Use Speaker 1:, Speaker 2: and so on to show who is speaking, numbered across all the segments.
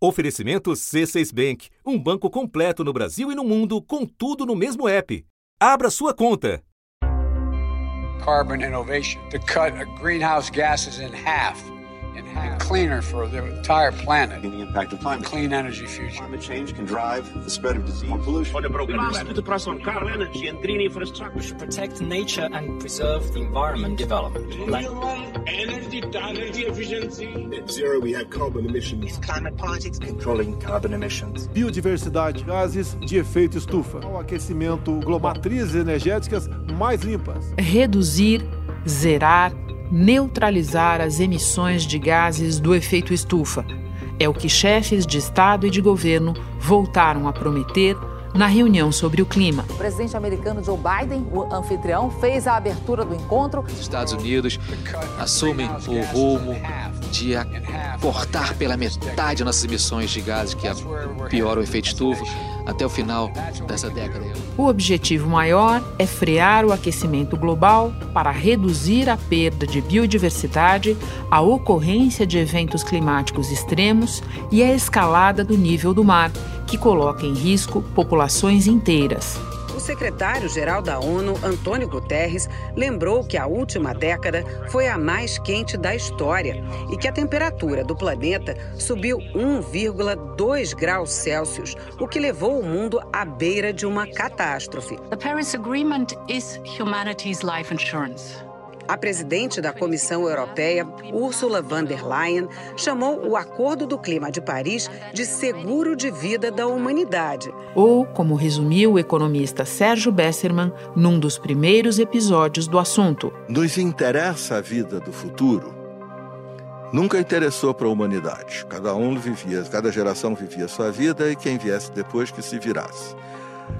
Speaker 1: Oferecimento C6 Bank, um banco completo no Brasil e no mundo, com tudo no mesmo app. Abra sua conta.
Speaker 2: Carbon innovation to cut greenhouse gases in half and cleaner for the entire planet.
Speaker 3: The impact of climate.
Speaker 2: Clean energy future.
Speaker 3: Climate change can drive the spread of disease, more pollution.
Speaker 4: Olha, programas de pressão car energy and green infrastructure.
Speaker 5: To protect nature and preserve the environment development.
Speaker 4: energy, energy efficiency.
Speaker 3: Net zero, we have carbon emissions.
Speaker 5: Climate politics. Controlling carbon emissions.
Speaker 6: Biodiversidade, gases de efeito estufa, o aquecimento global, matrizes energéticas mais limpas.
Speaker 7: Reduzir, zerar, neutralizar as emissões de gases do efeito estufa. É o que chefes de Estado e de governo voltaram a prometer na reunião sobre o clima.
Speaker 8: O presidente americano Joe Biden, o anfitrião, fez a abertura do encontro.
Speaker 9: Os Estados Unidos assumem o rumo de cortar pela metade nossas emissões de gases que pioram o efeito estufa até o final dessa década.
Speaker 7: O objetivo maior é frear o aquecimento global para reduzir a perda de biodiversidade, a ocorrência de eventos climáticos extremos e a escalada do nível do mar, que coloca em risco populações inteiras.
Speaker 10: O secretário-geral da ONU, Antônio Guterres, lembrou que a última década foi a mais quente da história e que a temperatura do planeta subiu 1,2 graus Celsius, o que levou o mundo à beira de uma catástrofe.
Speaker 11: The Paris Agreement is humanity's life insurance.
Speaker 10: A presidente da Comissão Europeia, Ursula von der Leyen, chamou o Acordo do Clima de Paris de seguro de vida da humanidade.
Speaker 7: Ou, como resumiu o economista Sérgio Besserman num dos primeiros episódios do assunto.
Speaker 12: Nos interessa a vida do futuro? Nunca interessou para a humanidade. Cada um vivia, cada geração vivia sua vida e quem viesse depois que se virasse.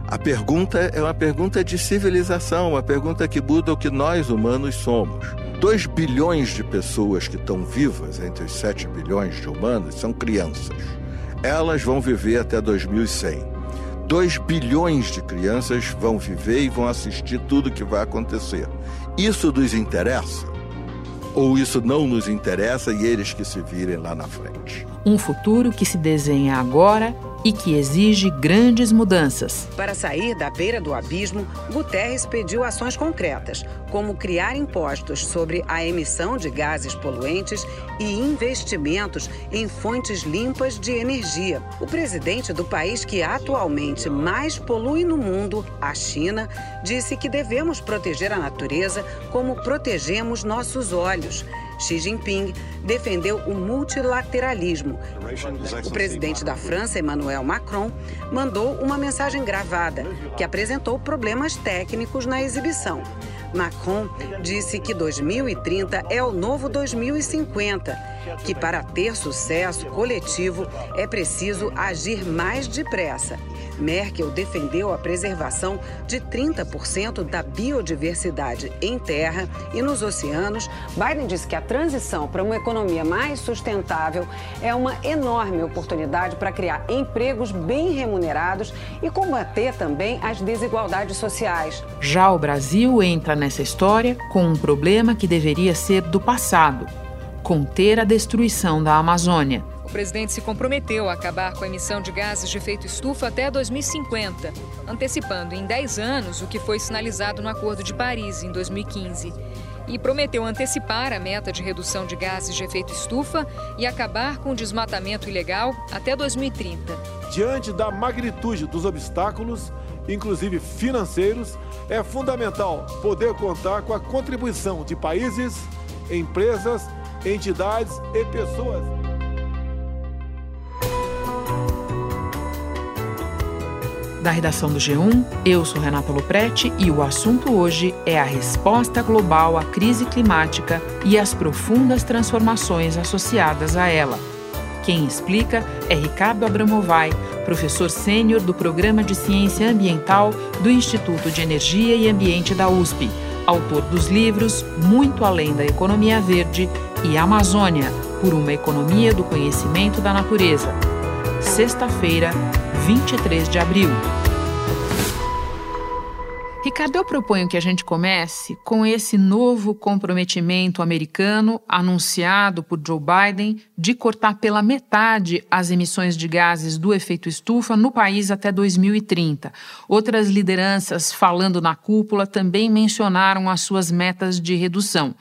Speaker 12: A pergunta é uma pergunta de civilização, uma pergunta que muda o que nós humanos somos. 2 bilhões de pessoas que estão vivas, entre os 7 bilhões de humanos, são crianças. Elas vão viver até 2100. 2 bilhões de crianças vão viver e vão assistir tudo que vai acontecer. Isso nos interessa? Ou isso não nos interessa e eles que se virem lá na frente?
Speaker 7: Um futuro que se desenha agora e que exige grandes mudanças.
Speaker 10: Para sair da beira do abismo, Guterres pediu ações concretas, como criar impostos sobre a emissão de gases poluentes e investimentos em fontes limpas de energia. O presidente do país que atualmente mais polui no mundo, a China, disse que devemos proteger a natureza como protegemos nossos olhos. Xi Jinping defendeu o multilateralismo. O presidente da França, Emmanuel Macron, mandou uma mensagem gravada que apresentou problemas técnicos na exibição. Macron disse que 2030 é o novo 2050, que para ter sucesso coletivo é preciso agir mais depressa. Merkel defendeu a preservação de 30% da biodiversidade em terra e nos oceanos. Biden disse que a transição para uma economia mais sustentável é uma enorme oportunidade para criar empregos bem remunerados e combater também as desigualdades sociais.
Speaker 7: Já o Brasil entra nessa história com um problema que deveria ser do passado: conter a destruição da Amazônia.
Speaker 13: O presidente se comprometeu a acabar com a emissão de gases de efeito estufa até 2050, antecipando em 10 anos o que foi sinalizado no Acordo de Paris em 2015. E prometeu antecipar a meta de redução de gases de efeito estufa e acabar com o desmatamento ilegal até 2030.
Speaker 6: Diante da magnitude dos obstáculos, inclusive financeiros, é fundamental poder contar com a contribuição de países, empresas, entidades e pessoas.
Speaker 7: Da redação do G1, eu sou Renata Loprete e o assunto hoje é a resposta global à crise climática e as profundas transformações associadas a ela. Quem explica é Ricardo Abramovay, professor sênior do Programa de Ciência Ambiental do Instituto de Energia e Ambiente da USP, autor dos livros Muito Além da Economia Verde e Amazônia, por uma economia do conhecimento da natureza. Sexta-feira, 23 de abril. Ricardo, eu proponho que a gente comece com esse novo comprometimento americano anunciado por Joe Biden de cortar pela metade as emissões de gases do efeito estufa no país até 2030. Outras lideranças falando na cúpula também mencionaram as suas metas de redução.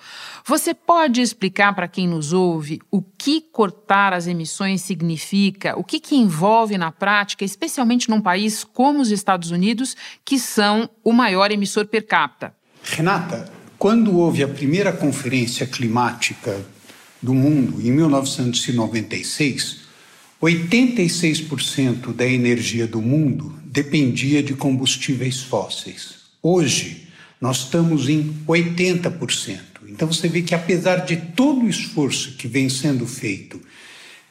Speaker 7: Você pode explicar para quem nos ouve o que cortar as emissões significa, o que, que envolve na prática, especialmente num país como os Estados Unidos, que são o maior emissor per capita?
Speaker 14: Renata, quando houve a primeira conferência climática do mundo, em 1996, 86% da energia do mundo dependia de combustíveis fósseis. Hoje, nós estamos em 80%. Então você vê que apesar de todo o esforço que vem sendo feito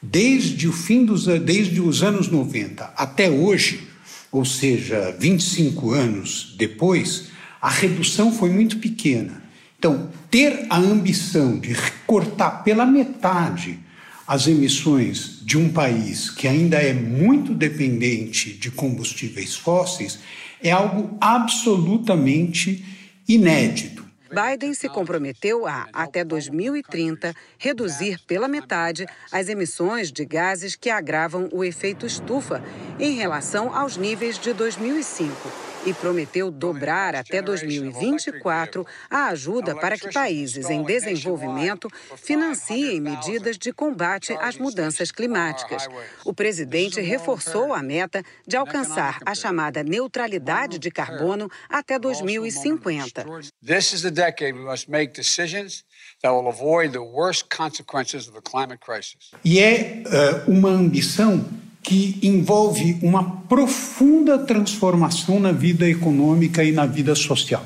Speaker 14: desde o fim dos desde os anos 90 até hoje, ou seja, 25 anos depois, a redução foi muito pequena. Então, ter a ambição de cortar pela metade as emissões de um país que ainda é muito dependente de combustíveis fósseis é algo absolutamente inédito.
Speaker 10: Biden se comprometeu a, até 2030, reduzir pela metade as emissões de gases que agravam o efeito estufa em relação aos níveis de 2005 e prometeu dobrar até 2024 a ajuda para que países em desenvolvimento financiem medidas de combate às mudanças climáticas. O presidente reforçou a meta de alcançar a chamada neutralidade de carbono até 2050. This is the decade we must make decisions
Speaker 14: that will avoid the worst consequences of the climate crisis. E é uh, uma ambição que envolve uma profunda transformação na vida econômica e na vida social.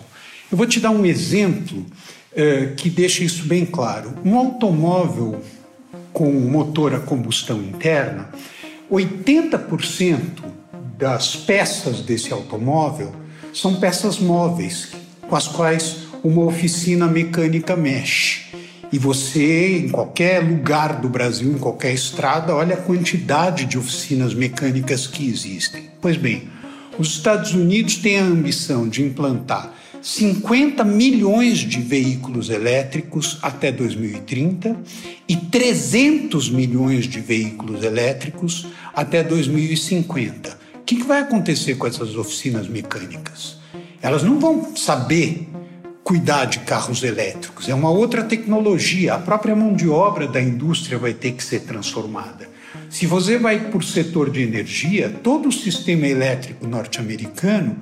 Speaker 14: Eu vou te dar um exemplo eh, que deixa isso bem claro. Um automóvel com motor a combustão interna, 80% das peças desse automóvel são peças móveis, com as quais uma oficina mecânica mexe. E você, em qualquer lugar do Brasil, em qualquer estrada, olha a quantidade de oficinas mecânicas que existem. Pois bem, os Estados Unidos têm a ambição de implantar 50 milhões de veículos elétricos até 2030 e 300 milhões de veículos elétricos até 2050. O que vai acontecer com essas oficinas mecânicas? Elas não vão saber cuidar de carros elétricos, é uma outra tecnologia. A própria mão de obra da indústria vai ter que ser transformada. Se você vai por setor de energia, todo o sistema elétrico norte-americano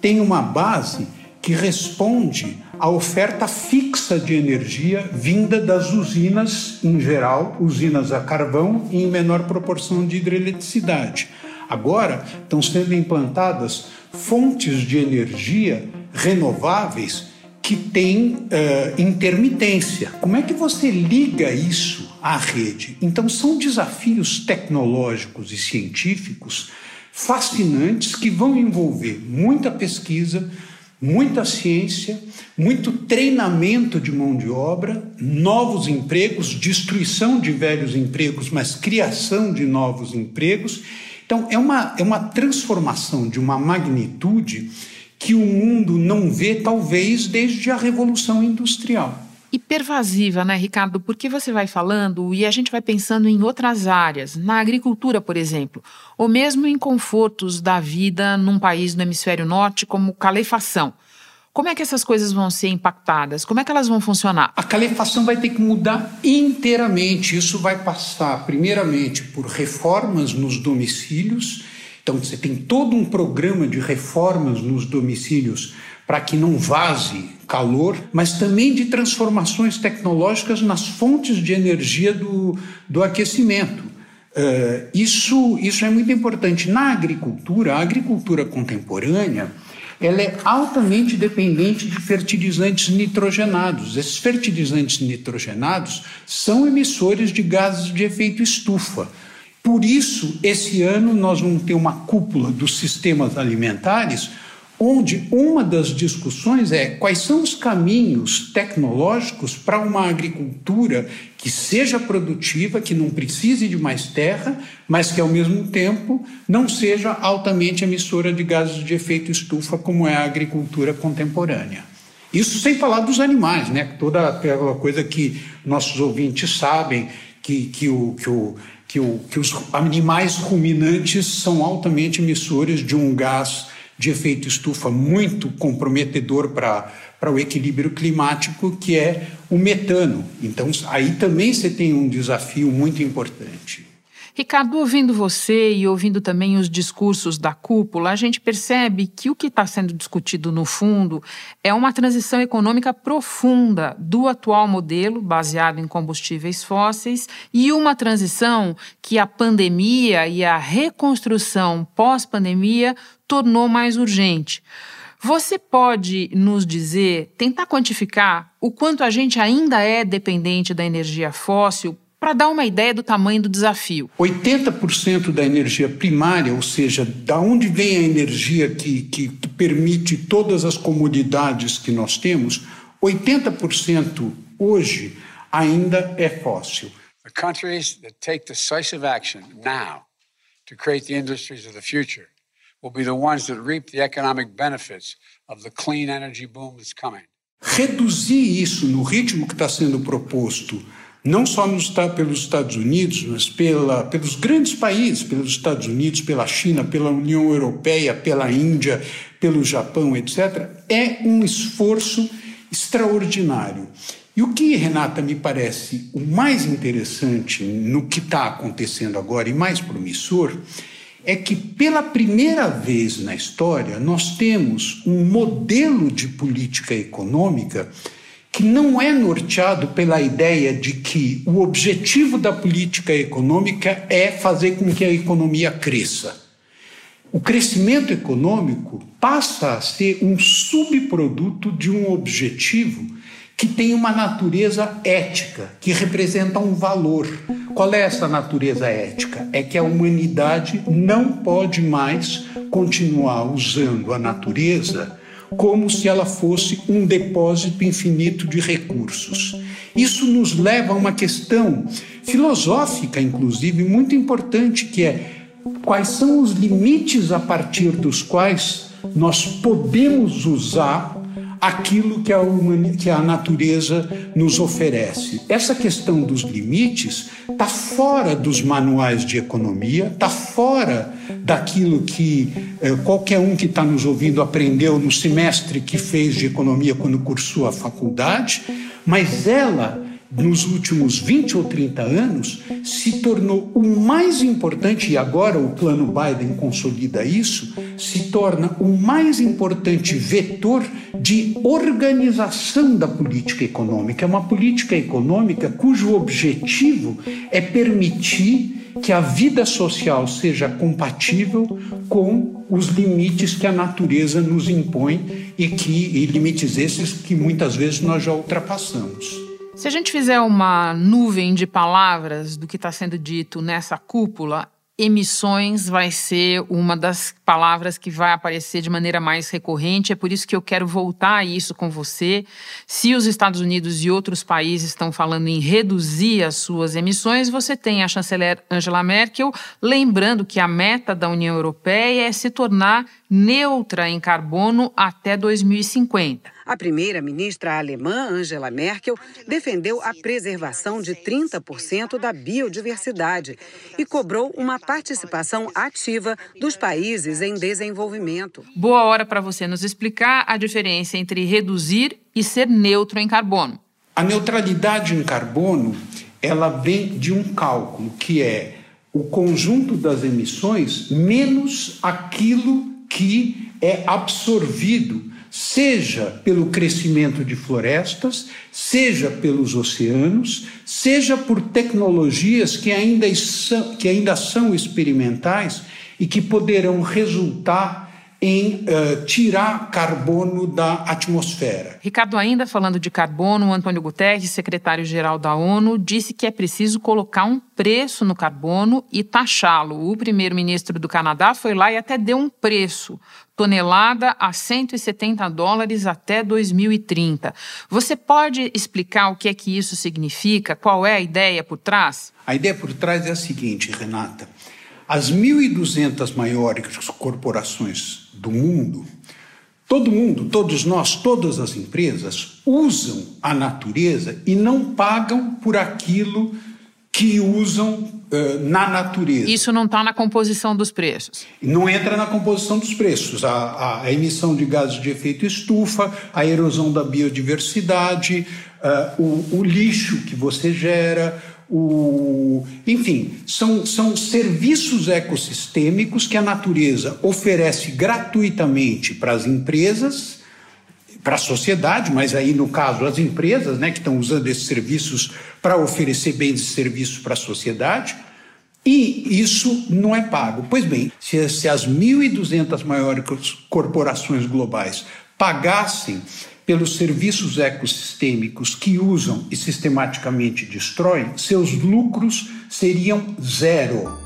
Speaker 14: tem uma base que responde à oferta fixa de energia vinda das usinas, em geral, usinas a carvão e em menor proporção de hidroeletricidade. Agora estão sendo implantadas fontes de energia renováveis que tem uh, intermitência. Como é que você liga isso à rede? Então, são desafios tecnológicos e científicos fascinantes que vão envolver muita pesquisa, muita ciência, muito treinamento de mão de obra, novos empregos, destruição de velhos empregos, mas criação de novos empregos. Então, é uma, é uma transformação de uma magnitude que o mundo não vê, talvez, desde a Revolução Industrial.
Speaker 7: E pervasiva, né, Ricardo? Porque você vai falando e a gente vai pensando em outras áreas, na agricultura, por exemplo, ou mesmo em confortos da vida num país do hemisfério norte, como calefação. Como é que essas coisas vão ser impactadas? Como é que elas vão funcionar?
Speaker 14: A calefação vai ter que mudar inteiramente. Isso vai passar, primeiramente, por reformas nos domicílios então você tem todo um programa de reformas nos domicílios para que não vaze calor, mas também de transformações tecnológicas nas fontes de energia do, do aquecimento. Uh, isso, isso é muito importante. Na agricultura, a agricultura contemporânea, ela é altamente dependente de fertilizantes nitrogenados. Esses fertilizantes nitrogenados são emissores de gases de efeito estufa. Por isso, esse ano nós vamos ter uma cúpula dos sistemas alimentares onde uma das discussões é quais são os caminhos tecnológicos para uma agricultura que seja produtiva, que não precise de mais terra, mas que ao mesmo tempo não seja altamente emissora de gases de efeito estufa, como é a agricultura contemporânea. Isso sem falar dos animais, né? Toda aquela coisa que nossos ouvintes sabem, que, que, o, que, o, que, o, que os animais ruminantes são altamente emissores de um gás de efeito estufa muito comprometedor para o equilíbrio climático, que é o metano. Então, aí também você tem um desafio muito importante.
Speaker 7: Ricardo, ouvindo você e ouvindo também os discursos da cúpula, a gente percebe que o que está sendo discutido no fundo é uma transição econômica profunda do atual modelo, baseado em combustíveis fósseis, e uma transição que a pandemia e a reconstrução pós-pandemia tornou mais urgente. Você pode nos dizer, tentar quantificar o quanto a gente ainda é dependente da energia fóssil para dar uma ideia do tamanho do desafio.
Speaker 14: 80% da energia primária, ou seja, da onde vem a energia que, que, que permite todas as comodidades que nós temos, 80% hoje ainda é fóssil.
Speaker 2: The countries that take decisive action now to create the industries of the future will be the ones that reap the economic benefits of the clean energy boom that's coming.
Speaker 14: Reduzir isso no ritmo que está sendo proposto não só nos, pelos Estados Unidos, mas pela, pelos grandes países, pelos Estados Unidos, pela China, pela União Europeia, pela Índia, pelo Japão, etc., é um esforço extraordinário. E o que, Renata, me parece o mais interessante no que está acontecendo agora e mais promissor é que, pela primeira vez na história, nós temos um modelo de política econômica que não é norteado pela ideia de que o objetivo da política econômica é fazer com que a economia cresça. O crescimento econômico passa a ser um subproduto de um objetivo que tem uma natureza ética, que representa um valor. Qual é essa natureza ética? É que a humanidade não pode mais continuar usando a natureza como se ela fosse um depósito infinito de recursos. Isso nos leva a uma questão filosófica, inclusive, muito importante, que é quais são os limites a partir dos quais nós podemos usar aquilo que a, que a natureza nos oferece. Essa questão dos limites está fora dos manuais de economia, está fora daquilo que eh, qualquer um que está nos ouvindo aprendeu no semestre que fez de economia quando cursou a faculdade, mas ela nos últimos 20 ou 30 anos, se tornou o mais importante, e agora o plano Biden consolida isso, se torna o mais importante vetor de organização da política econômica. É uma política econômica cujo objetivo é permitir que a vida social seja compatível com os limites que a natureza nos impõe e que e limites esses que muitas vezes nós já ultrapassamos.
Speaker 7: Se a gente fizer uma nuvem de palavras do que está sendo dito nessa cúpula, emissões vai ser uma das palavras que vai aparecer de maneira mais recorrente. É por isso que eu quero voltar a isso com você. Se os Estados Unidos e outros países estão falando em reduzir as suas emissões, você tem a chanceler Angela Merkel lembrando que a meta da União Europeia é se tornar neutra em carbono até 2050.
Speaker 10: A primeira-ministra alemã Angela Merkel defendeu a preservação de 30% da biodiversidade e cobrou uma participação ativa dos países em desenvolvimento.
Speaker 7: Boa hora para você nos explicar a diferença entre reduzir e ser neutro em carbono.
Speaker 14: A neutralidade em carbono, ela vem de um cálculo que é o conjunto das emissões menos aquilo que é absorvido seja pelo crescimento de florestas, seja pelos oceanos, seja por tecnologias que ainda são, que ainda são experimentais e que poderão resultar em uh, tirar carbono da atmosfera.
Speaker 7: Ricardo, ainda falando de carbono, o Antônio Guterres, secretário-geral da ONU, disse que é preciso colocar um preço no carbono e taxá-lo. O primeiro-ministro do Canadá foi lá e até deu um preço tonelada a 170 dólares até 2030. Você pode explicar o que é que isso significa? Qual é a ideia por trás?
Speaker 14: A ideia por trás é a seguinte, Renata. As 1.200 maiores corporações do mundo, todo mundo, todos nós, todas as empresas usam a natureza e não pagam por aquilo que usam uh, na natureza.
Speaker 7: Isso não está na composição dos preços?
Speaker 14: Não entra na composição dos preços. A, a, a, emissão de gases de efeito estufa, a erosão da biodiversidade, uh, o, o lixo que você gera, o, enfim, são, são serviços ecossistêmicos que a natureza oferece gratuitamente para as empresas, para a sociedade, mas aí no caso as empresas né, que estão usando esses serviços para oferecer bens e serviços para a sociedade, e isso não é pago. Pois bem, se, se as 1.200 maiores corporações globais pagassem pelos serviços ecossistêmicos que usam e sistematicamente destroem, seus lucros seriam zero.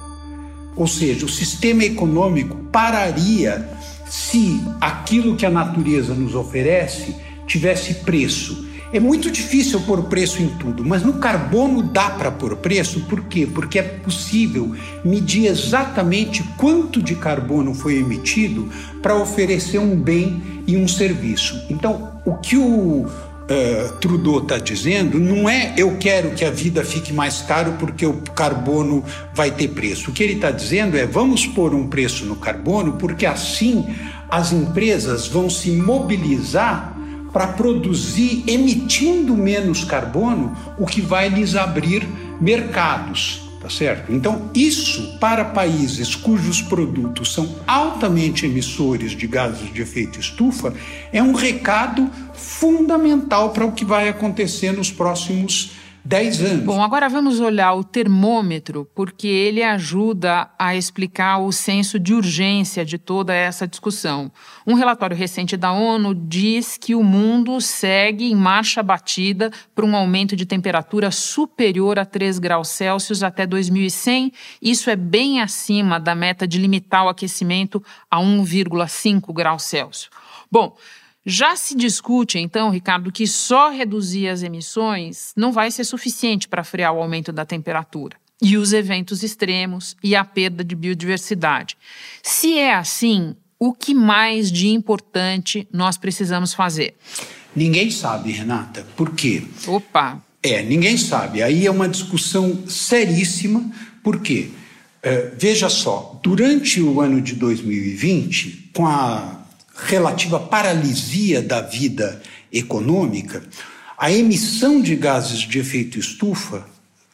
Speaker 14: Ou seja, o sistema econômico pararia se aquilo que a natureza nos oferece tivesse preço. É muito difícil pôr preço em tudo, mas no carbono dá para pôr preço, por quê? Porque é possível medir exatamente quanto de carbono foi emitido para oferecer um bem e um serviço. Então, o que o Uh, Trudeau está dizendo não é eu quero que a vida fique mais caro porque o carbono vai ter preço. O que ele está dizendo é vamos pôr um preço no carbono porque assim as empresas vão se mobilizar para produzir emitindo menos carbono, o que vai lhes abrir mercados tá certo? Então, isso para países cujos produtos são altamente emissores de gases de efeito estufa é um recado fundamental para o que vai acontecer nos próximos 10 anos.
Speaker 7: Bom, agora vamos olhar o termômetro, porque ele ajuda a explicar o senso de urgência de toda essa discussão. Um relatório recente da ONU diz que o mundo segue em marcha batida para um aumento de temperatura superior a 3 graus Celsius até 2100. Isso é bem acima da meta de limitar o aquecimento a 1,5 graus Celsius. Bom, já se discute, então, Ricardo, que só reduzir as emissões não vai ser suficiente para frear o aumento da temperatura e os eventos extremos e a perda de biodiversidade. Se é assim, o que mais de importante nós precisamos fazer?
Speaker 14: Ninguém sabe, Renata. Por quê?
Speaker 7: Opa!
Speaker 14: É, ninguém sabe. Aí é uma discussão seríssima. Por quê? É, veja só, durante o ano de 2020, com a relativa paralisia da vida econômica, a emissão de gases de efeito estufa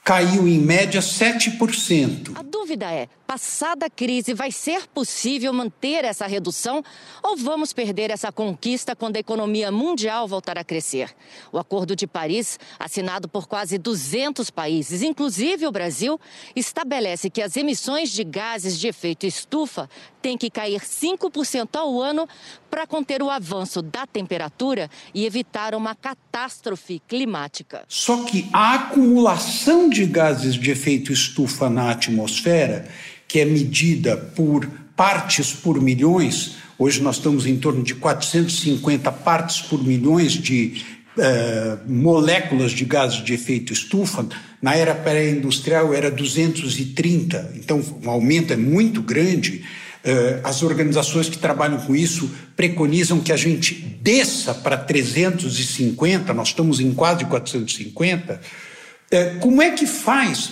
Speaker 14: caiu em média 7%.
Speaker 15: A dúvida é: passada crise, vai ser possível manter essa redução ou vamos perder essa conquista quando a economia mundial voltar a crescer? O Acordo de Paris, assinado por quase 200 países, inclusive o Brasil, estabelece que as emissões de gases de efeito estufa têm que cair 5% ao ano para conter o avanço da temperatura e evitar uma catástrofe climática.
Speaker 14: Só que a acumulação de gases de efeito estufa na atmosfera que é medida por partes por milhões, hoje nós estamos em torno de 450 partes por milhões de uh, moléculas de gases de efeito estufa, na era pré-industrial era 230, então o aumento é muito grande. Uh, as organizações que trabalham com isso preconizam que a gente desça para 350, nós estamos em quase 450. Uh, como é que faz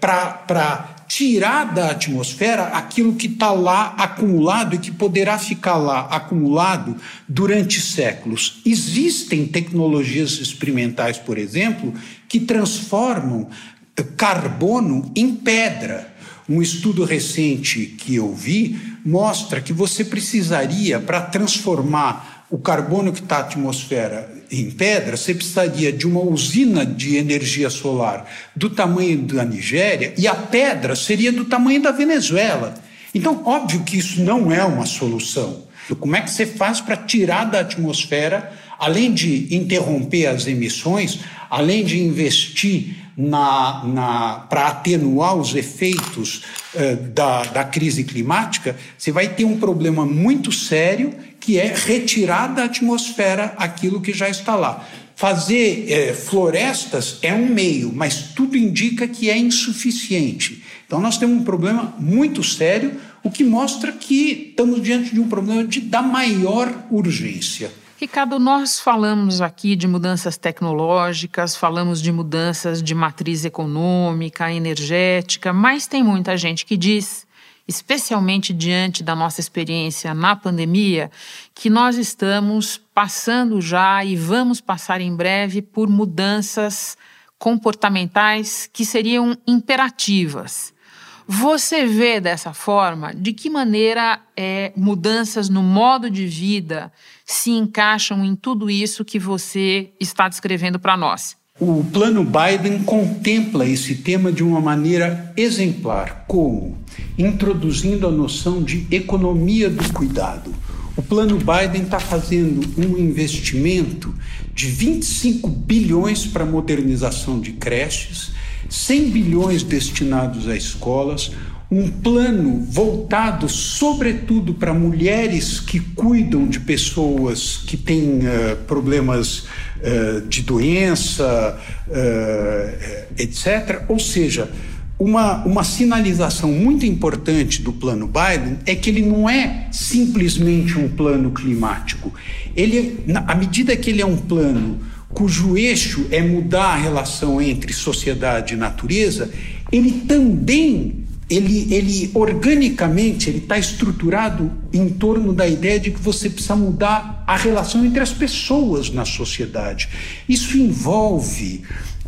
Speaker 14: para tirar da atmosfera aquilo que está lá acumulado e que poderá ficar lá acumulado durante séculos. Existem tecnologias experimentais, por exemplo, que transformam eh, carbono em pedra. Um estudo recente que eu vi mostra que você precisaria, para transformar o carbono que está na atmosfera em pedra, você precisaria de uma usina de energia solar do tamanho da Nigéria e a pedra seria do tamanho da Venezuela. Então, óbvio que isso não é uma solução. Como é que você faz para tirar da atmosfera, além de interromper as emissões, além de investir na, na para atenuar os efeitos uh, da, da crise climática, você vai ter um problema muito sério que é retirar da atmosfera aquilo que já está lá. Fazer é, florestas é um meio, mas tudo indica que é insuficiente. Então, nós temos um problema muito sério, o que mostra que estamos diante de um problema de, da maior urgência.
Speaker 7: Ricardo, nós falamos aqui de mudanças tecnológicas, falamos de mudanças de matriz econômica, energética, mas tem muita gente que diz, especialmente diante da nossa experiência na pandemia, que nós estamos passando já e vamos passar em breve por mudanças comportamentais que seriam imperativas. Você vê dessa forma de que maneira é, mudanças no modo de vida se encaixam em tudo isso que você está descrevendo para nós?
Speaker 14: O plano Biden contempla esse tema de uma maneira exemplar, como introduzindo a noção de economia do cuidado. O plano Biden está fazendo um investimento de 25 bilhões para modernização de creches, 100 bilhões destinados a escolas, um plano voltado sobretudo para mulheres que cuidam de pessoas que têm uh, problemas uh, de doença, uh, etc. Ou seja, uma, uma sinalização muito importante do plano Biden é que ele não é simplesmente um plano climático. Ele, à medida que ele é um plano cujo eixo é mudar a relação entre sociedade e natureza, ele também ele, ele organicamente ele está estruturado em torno da ideia de que você precisa mudar a relação entre as pessoas na sociedade. Isso envolve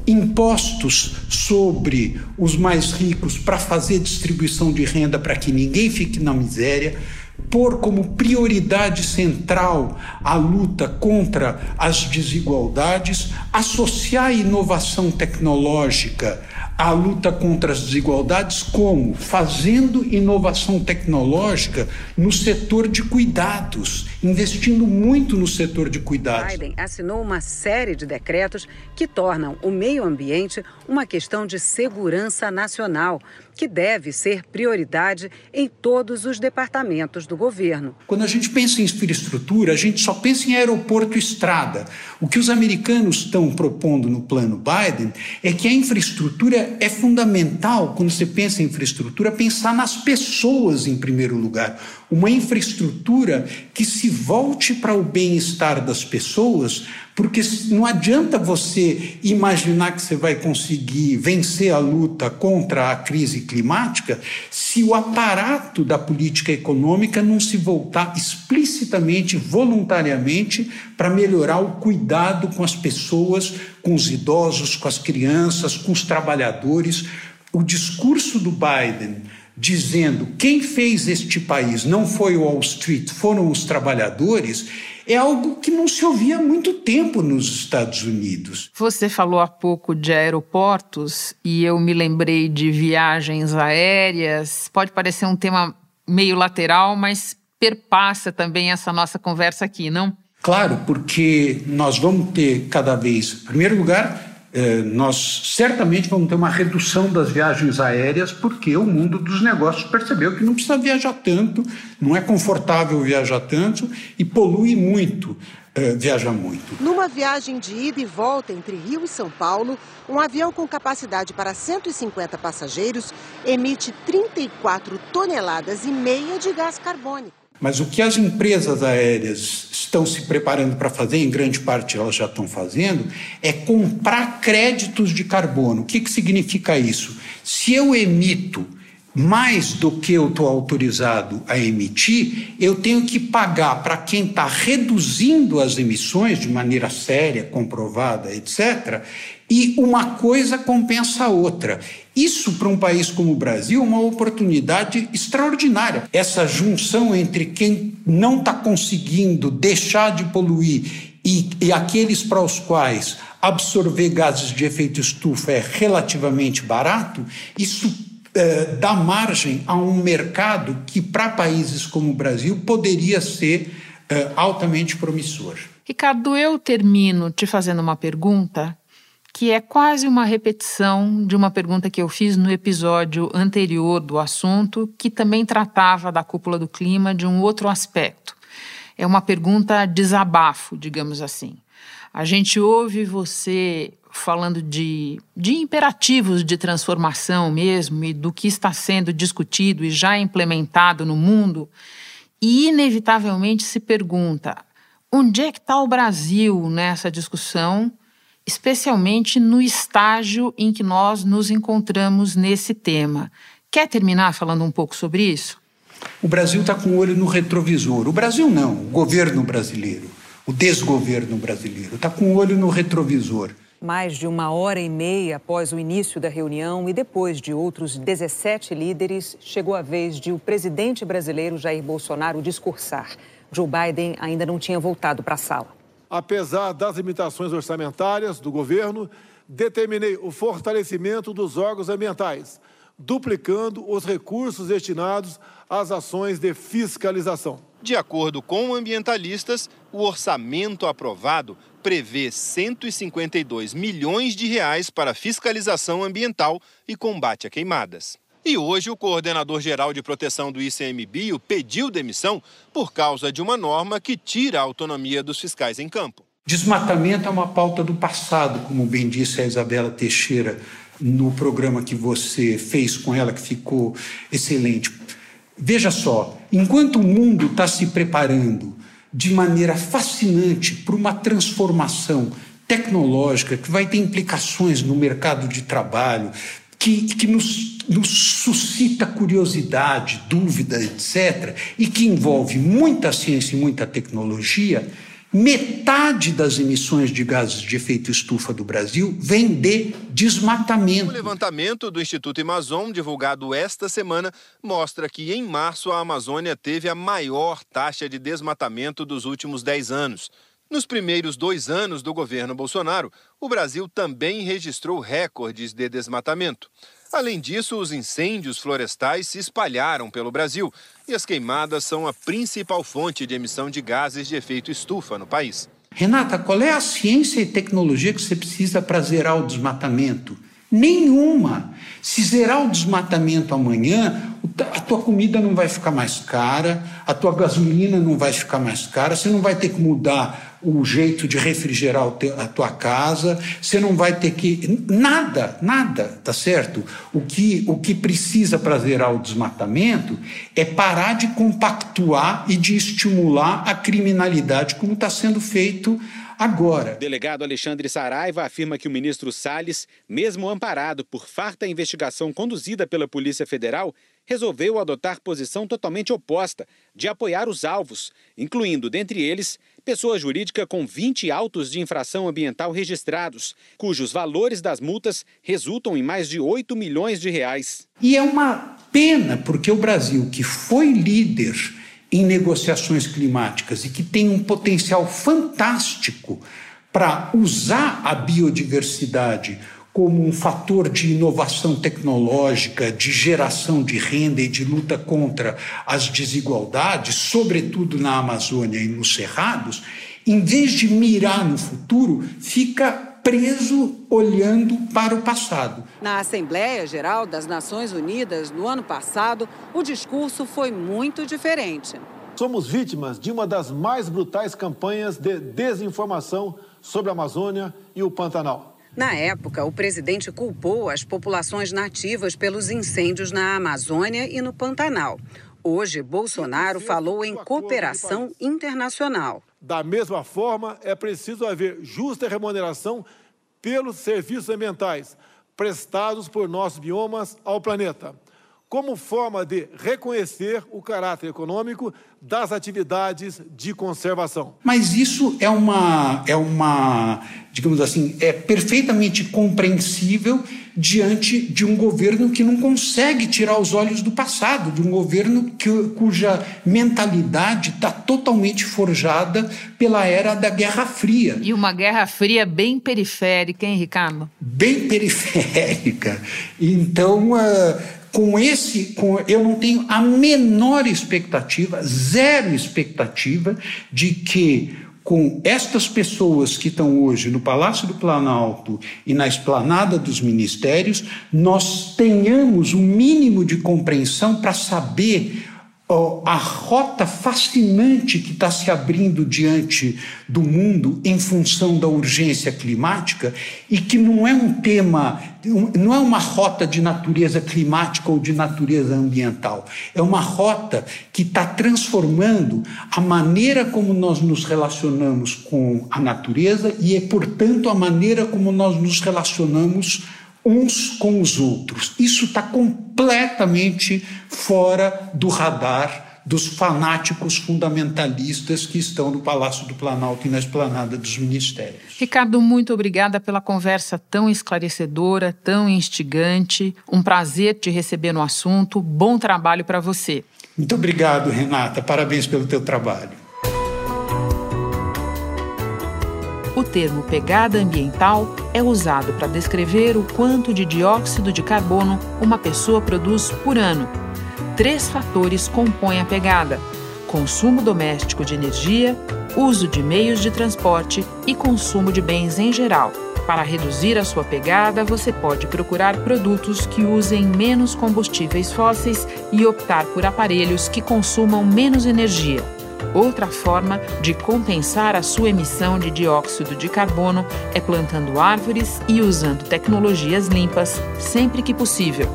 Speaker 14: impostos sobre os mais ricos para fazer distribuição de renda para que ninguém fique na miséria pôr como prioridade central a luta contra as desigualdades, associar inovação tecnológica à luta contra as desigualdades, como? Fazendo inovação tecnológica no setor de cuidados, investindo muito no setor de cuidados.
Speaker 10: Biden assinou uma série de decretos que tornam o meio ambiente uma questão de segurança nacional que deve ser prioridade em todos os departamentos do governo.
Speaker 14: Quando a gente pensa em infraestrutura, a gente só pensa em aeroporto e estrada. O que os americanos estão propondo no plano Biden é que a infraestrutura é fundamental, quando você pensa em infraestrutura, pensar nas pessoas em primeiro lugar. Uma infraestrutura que se volte para o bem-estar das pessoas porque não adianta você imaginar que você vai conseguir vencer a luta contra a crise climática se o aparato da política econômica não se voltar explicitamente, voluntariamente, para melhorar o cuidado com as pessoas, com os idosos, com as crianças, com os trabalhadores. O discurso do Biden dizendo quem fez este país não foi o Wall Street, foram os trabalhadores é algo que não se ouvia há muito tempo nos Estados Unidos.
Speaker 7: Você falou há pouco de aeroportos e eu me lembrei de viagens aéreas. Pode parecer um tema meio lateral, mas perpassa também essa nossa conversa aqui, não?
Speaker 14: Claro, porque nós vamos ter cada vez, em primeiro lugar, nós certamente vamos ter uma redução das viagens aéreas, porque o mundo dos negócios percebeu que não precisa viajar tanto, não é confortável viajar tanto e polui muito. É, viajar muito.
Speaker 16: Numa viagem de ida e volta entre Rio e São Paulo, um avião com capacidade para 150 passageiros emite 34 toneladas e meia de gás carbônico.
Speaker 14: Mas o que as empresas aéreas estão se preparando para fazer, em grande parte elas já estão fazendo, é comprar créditos de carbono. O que, que significa isso? Se eu emito mais do que eu estou autorizado a emitir, eu tenho que pagar para quem está reduzindo as emissões de maneira séria, comprovada, etc. E uma coisa compensa a outra. Isso, para um país como o Brasil, é uma oportunidade extraordinária. Essa junção entre quem não está conseguindo deixar de poluir e, e aqueles para os quais absorver gases de efeito estufa é relativamente barato, isso uh, dá margem a um mercado que, para países como o Brasil, poderia ser uh, altamente promissor.
Speaker 7: Ricardo, eu termino te fazendo uma pergunta que é quase uma repetição de uma pergunta que eu fiz no episódio anterior do assunto, que também tratava da cúpula do clima de um outro aspecto. É uma pergunta desabafo, digamos assim. A gente ouve você falando de, de imperativos de transformação mesmo e do que está sendo discutido e já implementado no mundo, e inevitavelmente se pergunta: onde é que está o Brasil nessa discussão, especialmente no estágio em que nós nos encontramos nesse tema? Quer terminar falando um pouco sobre isso?
Speaker 14: O Brasil está com o olho no retrovisor. O Brasil não, o governo brasileiro, o desgoverno brasileiro, está com o olho no retrovisor.
Speaker 10: Mais de uma hora e meia após o início da reunião e depois de outros 17 líderes, chegou a vez de o presidente brasileiro Jair Bolsonaro discursar. Joe Biden ainda não tinha voltado para a sala.
Speaker 6: Apesar das limitações orçamentárias do governo, determinei o fortalecimento dos órgãos ambientais, duplicando os recursos destinados às ações de fiscalização.
Speaker 17: De acordo com ambientalistas, o orçamento aprovado prevê 152 milhões de reais para fiscalização ambiental e combate a queimadas. E hoje o coordenador-geral de proteção do ICMBio pediu demissão por causa de uma norma que tira a autonomia dos fiscais em campo.
Speaker 14: Desmatamento é uma pauta do passado, como bem disse a Isabela Teixeira no programa que você fez com ela, que ficou excelente. Veja só, enquanto o mundo está se preparando de maneira fascinante para uma transformação tecnológica que vai ter implicações no mercado de trabalho, que, que nos, nos suscita curiosidade, dúvida, etc., e que envolve muita ciência e muita tecnologia, Metade das emissões de gases de efeito estufa do Brasil vem de desmatamento. O
Speaker 17: levantamento do Instituto Amazon, divulgado esta semana, mostra que em março a Amazônia teve a maior taxa de desmatamento dos últimos 10 anos. Nos primeiros dois anos do governo Bolsonaro, o Brasil também registrou recordes de desmatamento. Além disso, os incêndios florestais se espalharam pelo Brasil e as queimadas são a principal fonte de emissão de gases de efeito estufa no país.
Speaker 14: Renata, qual é a ciência e tecnologia que você precisa para zerar o desmatamento? Nenhuma. Se zerar o desmatamento amanhã, a tua comida não vai ficar mais cara, a tua gasolina não vai ficar mais cara, você não vai ter que mudar o jeito de refrigerar a tua casa, você não vai ter que. Nada, nada, tá certo? O que, o que precisa para zerar o desmatamento é parar de compactuar e de estimular a criminalidade, como está sendo feito agora.
Speaker 18: O delegado Alexandre Saraiva afirma que o ministro Salles, mesmo amparado por farta investigação conduzida pela Polícia Federal, resolveu adotar posição totalmente oposta, de apoiar os alvos, incluindo, dentre eles, pessoa jurídica com 20 autos de infração ambiental registrados, cujos valores das multas resultam em mais de 8 milhões de reais.
Speaker 14: E é uma pena, porque o Brasil, que foi líder em negociações climáticas e que tem um potencial fantástico para usar a biodiversidade como um fator de inovação tecnológica, de geração de renda e de luta contra as desigualdades, sobretudo na Amazônia e nos Cerrados, em vez de mirar no futuro, fica preso olhando para o passado.
Speaker 10: Na Assembleia Geral das Nações Unidas, no ano passado, o discurso foi muito diferente.
Speaker 6: Somos vítimas de uma das mais brutais campanhas de desinformação sobre a Amazônia e o Pantanal.
Speaker 10: Na época, o presidente culpou as populações nativas pelos incêndios na Amazônia e no Pantanal. Hoje, Bolsonaro falou em cooperação internacional.
Speaker 6: Da mesma forma, é preciso haver justa remuneração pelos serviços ambientais prestados por nossos biomas ao planeta como forma de reconhecer o caráter econômico das atividades de conservação.
Speaker 14: Mas isso é uma, é uma, digamos assim, é perfeitamente compreensível diante de um governo que não consegue tirar os olhos do passado, de um governo que, cuja mentalidade está totalmente forjada pela era da Guerra Fria.
Speaker 7: E uma Guerra Fria bem periférica, hein, Ricardo?
Speaker 14: Bem periférica. Então, uh, com esse, com, eu não tenho a menor expectativa, zero expectativa, de que com estas pessoas que estão hoje no Palácio do Planalto e na esplanada dos ministérios, nós tenhamos o um mínimo de compreensão para saber a rota fascinante que está se abrindo diante do mundo em função da urgência climática e que não é um tema, não é uma rota de natureza climática ou de natureza ambiental, é uma rota que está transformando a maneira como nós nos relacionamos com a natureza e é, portanto, a maneira como nós nos relacionamos uns com os outros. Isso está completamente fora do radar dos fanáticos fundamentalistas que estão no Palácio do Planalto e na esplanada dos ministérios.
Speaker 7: Ricardo, muito obrigada pela conversa tão esclarecedora, tão instigante. Um prazer te receber no assunto. Bom trabalho para você.
Speaker 14: Muito obrigado, Renata. Parabéns pelo teu trabalho.
Speaker 7: O termo pegada ambiental é usado para descrever o quanto de dióxido de carbono uma pessoa produz por ano. Três fatores compõem a pegada: consumo doméstico de energia, uso de meios de transporte e consumo de bens em geral. Para reduzir a sua pegada, você pode procurar produtos que usem menos combustíveis fósseis e optar por aparelhos que consumam menos energia. Outra forma de compensar a sua emissão de dióxido de carbono é plantando árvores e usando tecnologias limpas sempre que possível.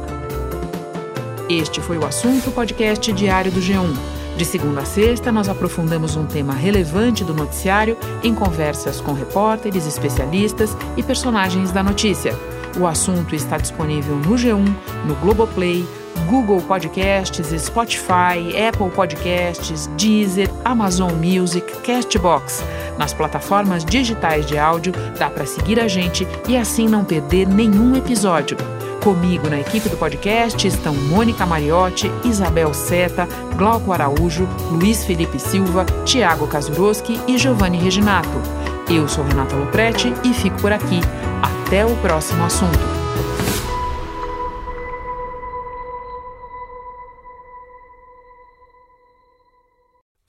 Speaker 7: Este foi o assunto podcast diário do G1. De segunda a sexta, nós aprofundamos um tema relevante do noticiário em conversas com repórteres, especialistas e personagens da notícia. O assunto está disponível no G1, no Globoplay, Google Podcasts, Spotify, Apple Podcasts, Deezer, Amazon Music, Castbox. Nas plataformas digitais de áudio dá para seguir a gente e assim não perder nenhum episódio. Comigo na equipe do podcast estão Mônica Mariotti, Isabel Seta, Glauco Araújo, Luiz Felipe Silva, Tiago Kazuroski e Giovanni Reginato. Eu sou Renata Loprete e fico por aqui. Até o próximo assunto.